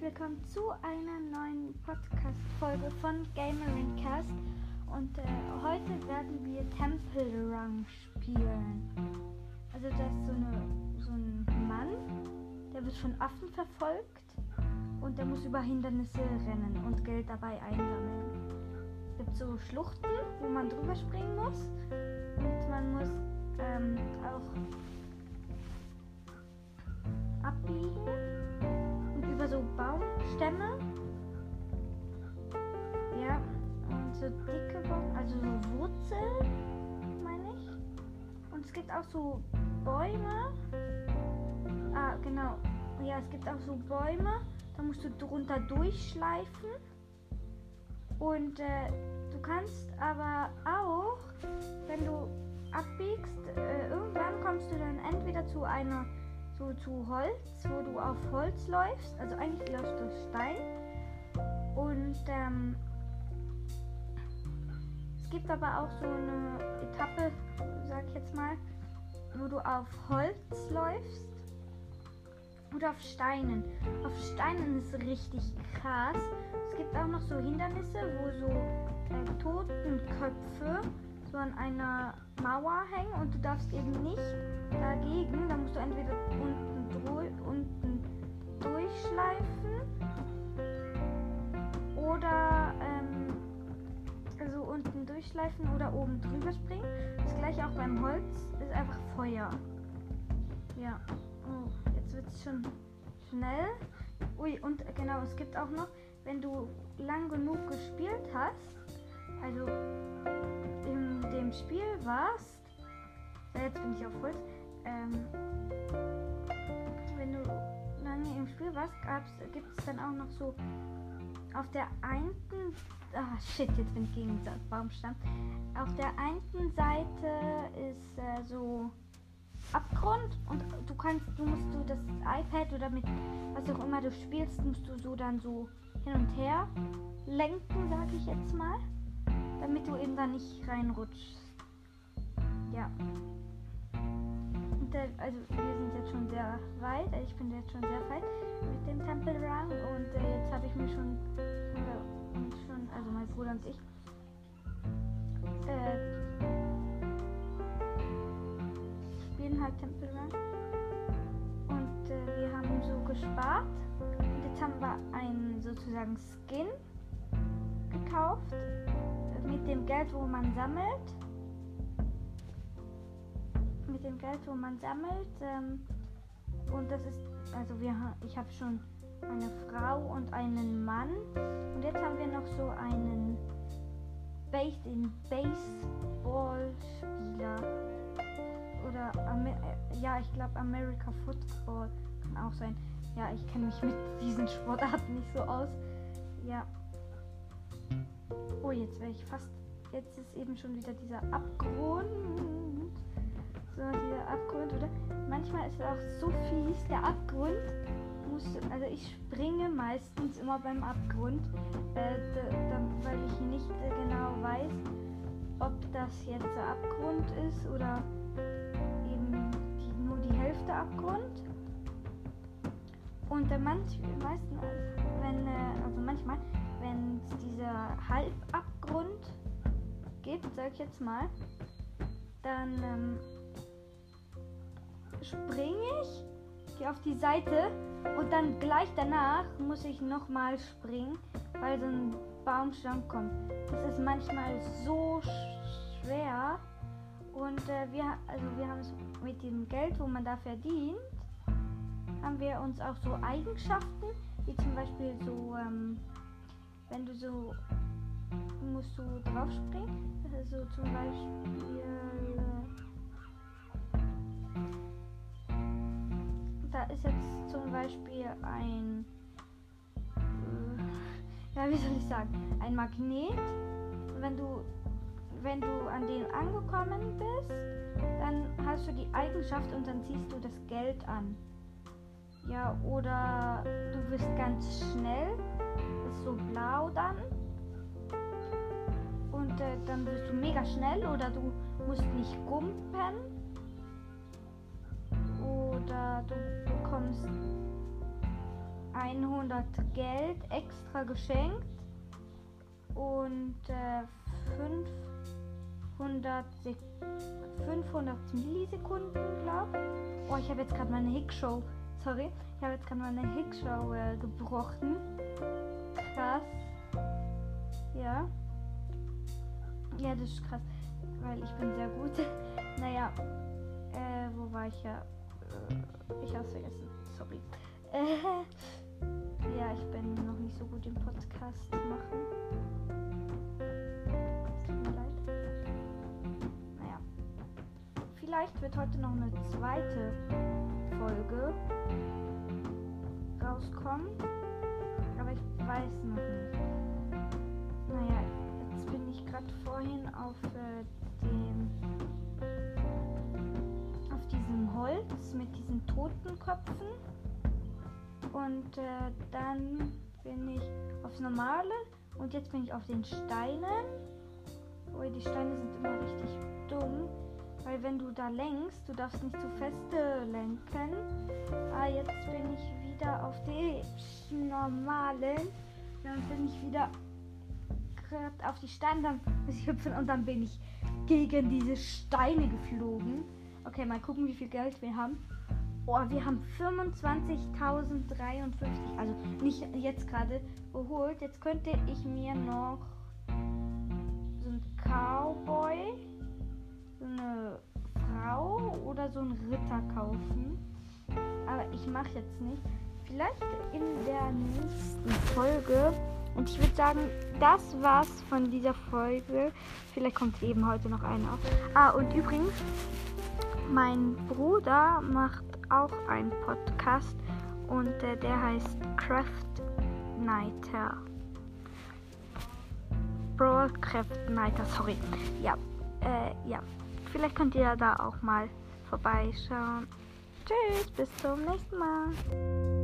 willkommen zu einer neuen Podcast-Folge von Gamerincast. Und äh, heute werden wir Temple Run spielen. Also, das ist so, eine, so ein Mann, der wird von Affen verfolgt und der muss über Hindernisse rennen und Geld dabei einsammeln. Es gibt so Schluchten, wo man drüber springen muss und man muss ähm, auch abbiegen über so Baumstämme. Ja, und so dicke Baum, also so Wurzeln, meine ich. Und es gibt auch so Bäume. Ah, genau. Ja, es gibt auch so Bäume. Da musst du drunter durchschleifen. Und äh, du kannst aber auch, wenn du abbiegst, äh, irgendwann kommst du dann entweder zu einer so zu Holz, wo du auf Holz läufst. Also eigentlich läufst du Stein. Und ähm, es gibt aber auch so eine Etappe, sag ich jetzt mal, wo du auf Holz läufst oder auf Steinen. Auf Steinen ist richtig krass. Es gibt auch noch so Hindernisse, wo so äh, Totenköpfe so an einer Mauer hängen und du darfst eben nicht dagegen. Da musst du entweder unten, unten durchschleifen oder ähm, also unten durchschleifen oder oben drüber springen. Das gleiche auch beim Holz ist einfach Feuer. Ja. Oh, jetzt wird es schon schnell. Ui, und genau, es gibt auch noch, wenn du lang genug gespielt hast, also dem Spiel warst, ja, jetzt bin ich auf Holz, ähm, wenn du lange im Spiel warst, gibt es dann auch noch so auf der einen, ah shit, jetzt bin ich gegen den Baumstamm. Auf der einen Seite ist äh, so Abgrund und du kannst, du musst du das iPad oder mit was auch immer du spielst, musst du so dann so hin und her lenken, sage ich jetzt mal damit du eben da nicht reinrutschst. Ja. Der, also wir sind jetzt schon sehr weit, also ich bin jetzt schon sehr weit mit dem Temple Run und äh, jetzt habe ich mir schon, schon, also mein Bruder und ich, äh, spielen halt Temple Run und äh, wir haben so gespart und jetzt haben wir einen sozusagen Skin gekauft mit dem Geld, wo man sammelt. Dem Geld, wo man sammelt. Ähm, und das ist, also wir, ich habe schon eine Frau und einen Mann. Und jetzt haben wir noch so einen Based in Baseball-Spieler. Oder, Amer äh, ja, ich glaube America Football kann auch sein. Ja, ich kenne mich mit diesen Sportarten nicht so aus. Ja. Oh, jetzt wäre ich fast. Jetzt ist eben schon wieder dieser Abgrund. So, dieser Abgrund, oder? Manchmal ist er auch so fies. Der Abgrund muss. Also, ich springe meistens immer beim Abgrund, äh, weil ich nicht äh, genau weiß, ob das jetzt der Abgrund ist oder eben die, nur die Hälfte Abgrund. Und äh, manch, meistens, wenn, äh, also manchmal, wenn es dieser Halbabgrund gibt, sag ich jetzt mal, dann ähm, springe ich, gehe auf die Seite und dann gleich danach muss ich nochmal springen, weil so ein Baumstamm kommt. Das ist manchmal so schwer und äh, wir, also wir haben es mit dem Geld, wo man da verdient, haben wir uns auch so Eigenschaften, wie zum Beispiel so ähm, wenn du so musst du drauf springen. Also zum Beispiel da ist jetzt zum Beispiel ein äh, ja wie soll ich sagen ein Magnet. Wenn du wenn du an den angekommen bist, dann hast du die Eigenschaft und dann ziehst du das Geld an. Ja, oder du wirst ganz schnell ist so blau dann. Und äh, dann bist du mega schnell oder du musst nicht gumpen. Oder du bekommst 100 Geld extra geschenkt und äh, 500, Sek 500 Millisekunden, glaube Oh, ich habe jetzt gerade meine Hickshow, sorry, ich habe jetzt gerade meine Hickshow äh, gebrochen. Krass. Ja. Ja, das ist krass, weil ich bin sehr gut. naja, äh, wo war ich ja? Äh, ich hab's vergessen, sorry. Äh, ja, ich bin noch nicht so gut im Podcast machen. Vielleicht wird heute noch eine zweite Folge rauskommen. Aber ich weiß noch nicht. Naja, jetzt bin ich gerade vorhin auf äh, dem Holz mit diesen Totenköpfen und äh, dann bin ich aufs Normale und jetzt bin ich auf den Steinen. Oh, die Steine sind immer richtig dumm, weil wenn du da lenkst, du darfst nicht zu feste lenken. Ah, jetzt bin ich wieder auf den normalen. Dann bin ich wieder auf die Steine, dann muss ich hüpfen und dann bin ich gegen diese Steine geflogen. Okay, mal gucken, wie viel Geld wir haben. Oh, wir haben 25.053, also nicht jetzt gerade geholt. Jetzt könnte ich mir noch so einen Cowboy, so eine Frau oder so einen Ritter kaufen. Aber ich mache jetzt nicht. Vielleicht in der nächsten Folge. Und ich würde sagen, das war's von dieser Folge. Vielleicht kommt eben heute noch eine auf. Ah, und übrigens, mein Bruder macht auch einen Podcast und äh, der heißt Craft Nighter. Broadcraft Nighter, sorry. Ja, äh, ja. Vielleicht könnt ihr da auch mal vorbeischauen. Tschüss, bis zum nächsten Mal.